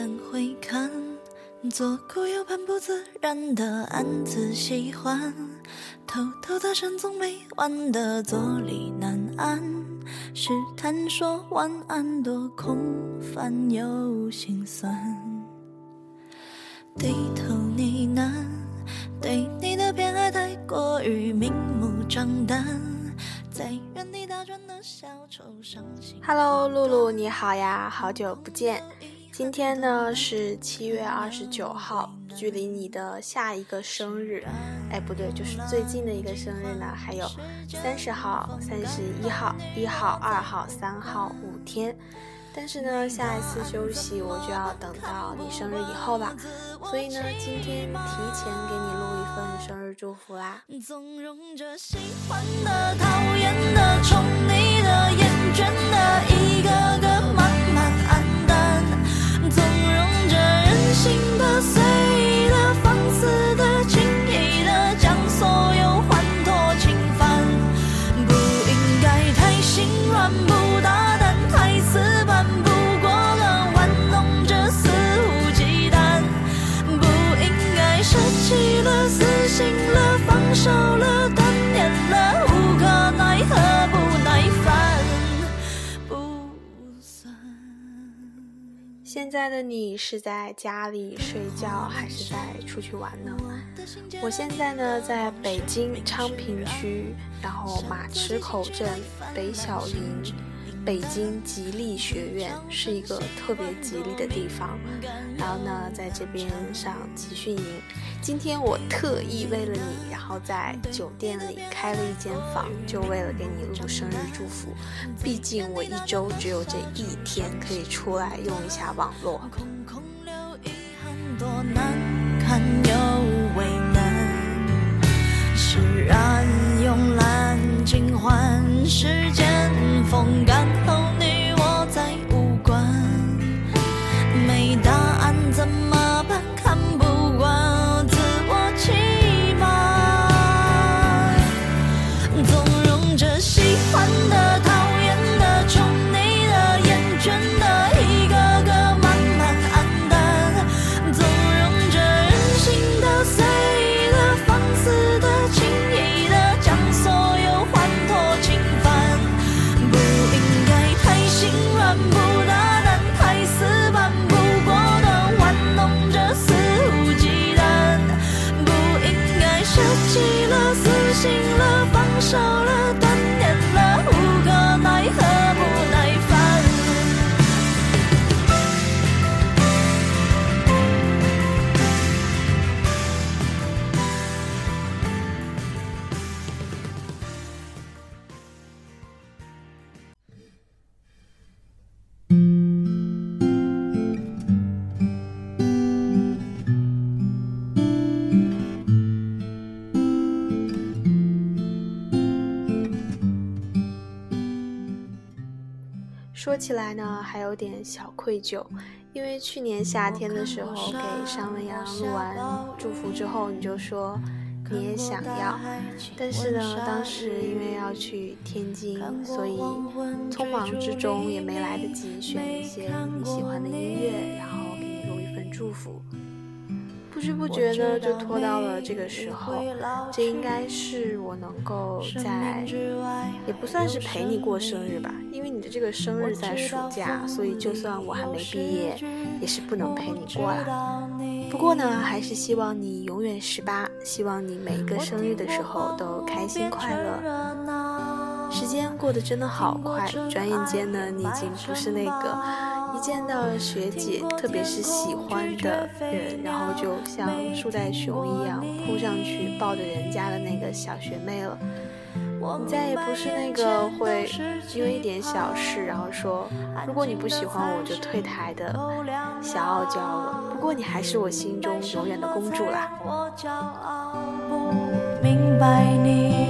敢回看，左顾右盼不自然的暗自喜欢，偷偷搭讪总没完的坐立难安，试探说晚安多空泛又心酸，低头呢喃，对你的偏爱太过于明目张胆，在原地打转的小丑伤心。Hello，露露，你好呀，好久不见。今天呢是七月二十九号，距离你的下一个生日，哎，不对，就是最近的一个生日呢，还有三十号、三十一号、一号、二号、三号五天。但是呢，下一次休息我就要等到你生日以后啦，所以呢，今天提前给你录一份生日祝福啦。纵容着喜欢的、讨厌的、宠你的、厌倦的，心的、现在的你是在家里睡觉，还是在出去玩呢？我现在呢，在北京昌平区，然后马池口镇北小营，北京吉利学院是一个特别吉利的地方。然后呢，在这边上集训营。今天我特意为了你，后在酒店里开了一间房，就为了给你录生日祝福。毕竟我一周只有这一天可以出来用一下网络。时间风干后说起来呢，还有点小愧疚，因为去年夏天的时候给尚文阳录完祝福之后，你就说你也想要，但是呢，当时因为要去天津，所以匆忙之中也没来得及选一些你喜欢的音乐，然后给你录一份祝福。不知不觉呢，就拖到了这个时候，这应该是我能够在，也不算是陪你过生日吧，因为你的这个生日在暑假，所以就算我还没毕业，也是不能陪你过了。不过呢，还是希望你永远十八，希望你每一个生日的时候都开心快乐。时间过得真的好快，转眼间呢，你已经不是那个一见到学姐，特别是喜欢的人，然后就像树袋熊一样扑上去抱着人家的那个小学妹了。你再也不是那个会因为一点小事，然后说如果你不喜欢我就退台的小傲娇了。不过你还是我心中永远的公主啦。我骄傲不明白你，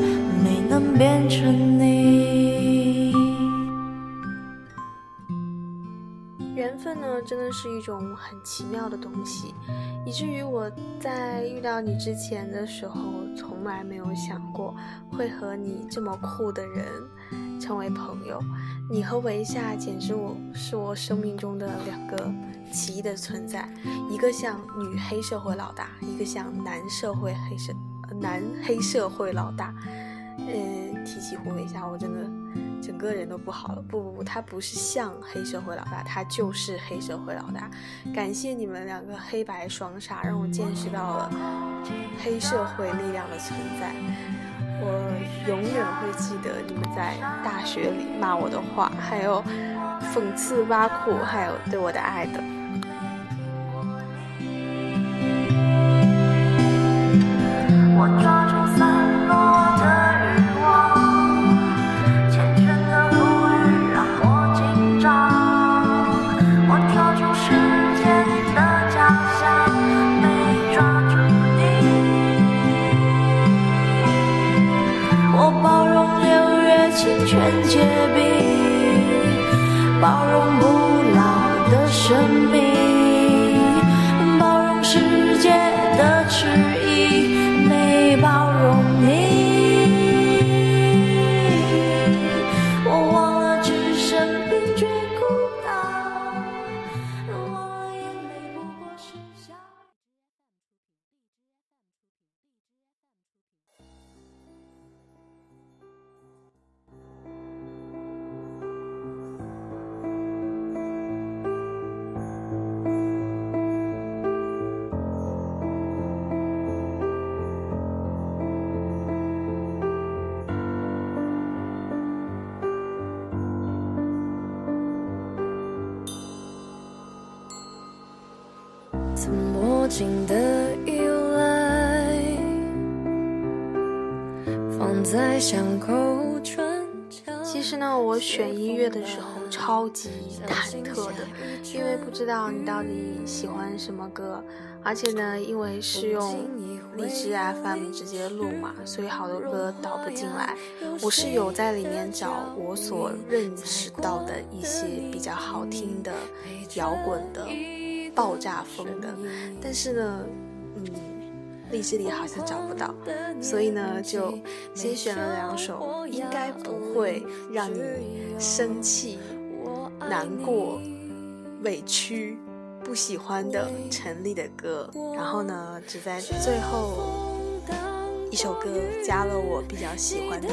是一种很奇妙的东西，以至于我在遇到你之前的时候，从来没有想过会和你这么酷的人。成为朋友，你和维夏简直我是我生命中的两个奇异的存在，一个像女黑社会老大，一个像男社会黑社男黑社会老大。嗯，提起胡维夏，我真的整个人都不好了。不不不，他不是像黑社会老大，他就是黑社会老大。感谢你们两个黑白双煞，让我见识到了黑社会力量的存在。我永远会记得你们在大学里骂我的话，还有讽刺挖苦，还有对我的爱的。的依赖，放在巷口其实呢，我选音乐的时候超级忐忑的，因为不知道你到底喜欢什么歌，而且呢，因为是用荔枝 FM 直接录嘛，所以好多歌导不进来。我是有在里面找我所认识到的一些比较好听的摇滚的。爆炸风的，但是呢，嗯，荔枝里好像找不到，所以呢，就先选了两首应该不会让你生气、难过、委屈、不喜欢的陈粒的歌，然后呢，只在最后一首歌加了我比较喜欢的，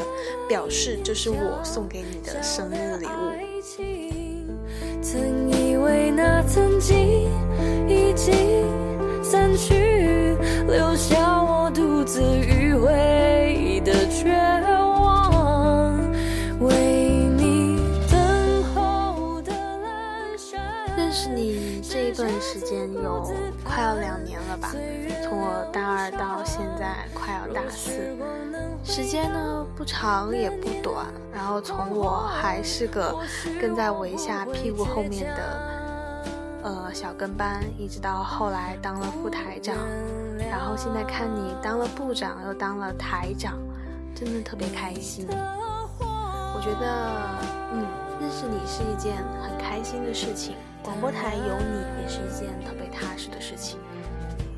表示这是我送给你的生日礼物。曾以为那曾经已经散去，留下我独自迂回的绝望。为你等候的阑珊。认识你这一段时间有快要两年了吧？从我大二到现在快要大四，时间呢不长也不短。然后从我还是个跟在维夏屁股后面的呃小跟班，一直到后来当了副台长，然后现在看你当了部长又当了台长，真的特别开心。我觉得嗯认识你是一件很开心的事情，广播台有你也是一件特别踏实的事情。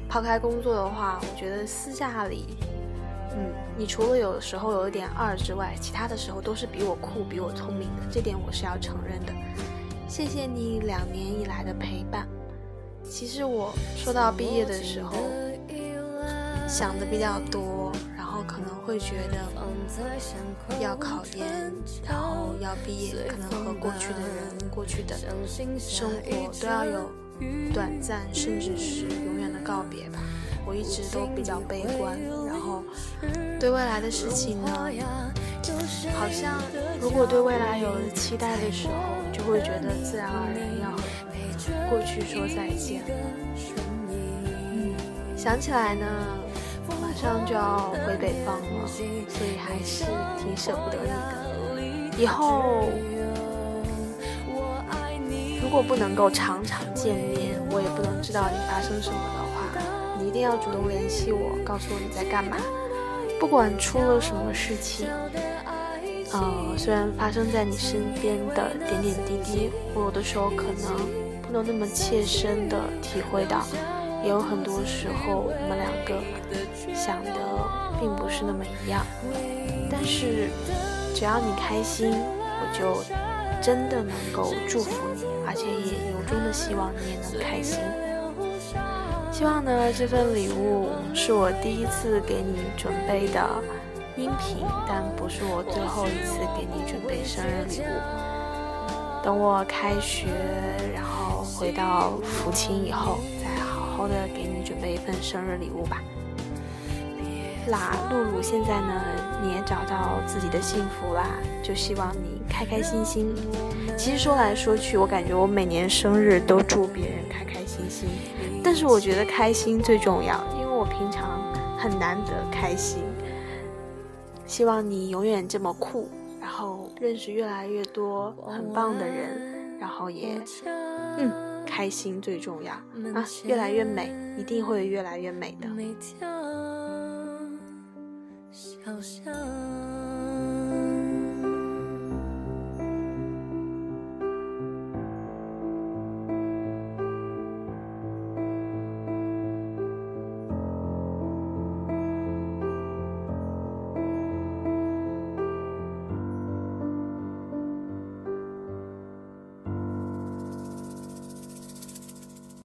抛开工作的话，我觉得私下里，嗯，你除了有时候有一点二之外，其他的时候都是比我酷、比我聪明的，这点我是要承认的。谢谢你两年以来的陪伴。其实我说到毕业的时候，想的比较多，后可能会觉得要考研，然后要毕业，可能和过去的人、过去的生活都要有。短暂，甚至是永远的告别吧。我一直都比较悲观，然后对未来的事情呢，好像如果对未来有了期待的时候，就会觉得自然而然要和过去说再见。嗯，想起来呢，马上就要回北方了，所以还是挺舍不得你的。以后如。果不能够常常见面，我也不能知道你发生什么的话，你一定要主动联系我，告诉我你在干嘛。不管出了什么事情，呃，虽然发生在你身边的点点滴滴，我有的时候可能不能那么切身的体会到，也有很多时候我们两个想的并不是那么一样。但是只要你开心，我就真的能够祝福你，而且也由衷的希望你也能开心。希望呢，这份礼物是我第一次给你准备的音频，但不是我最后一次给你准备生日礼物。等我开学，然后回到福清以后，好好的给你准备一份生日礼物吧。那露露现在呢，你也找到自己的幸福啦，就希望你开开心心。其实说来说去，我感觉我每年生日都祝别人开开心心。但是我觉得开心最重要，因为我平常很难得开心。希望你永远这么酷，然后认识越来越多很棒的人，然后也，嗯，开心最重要啊，越来越美，一定会越来越美的。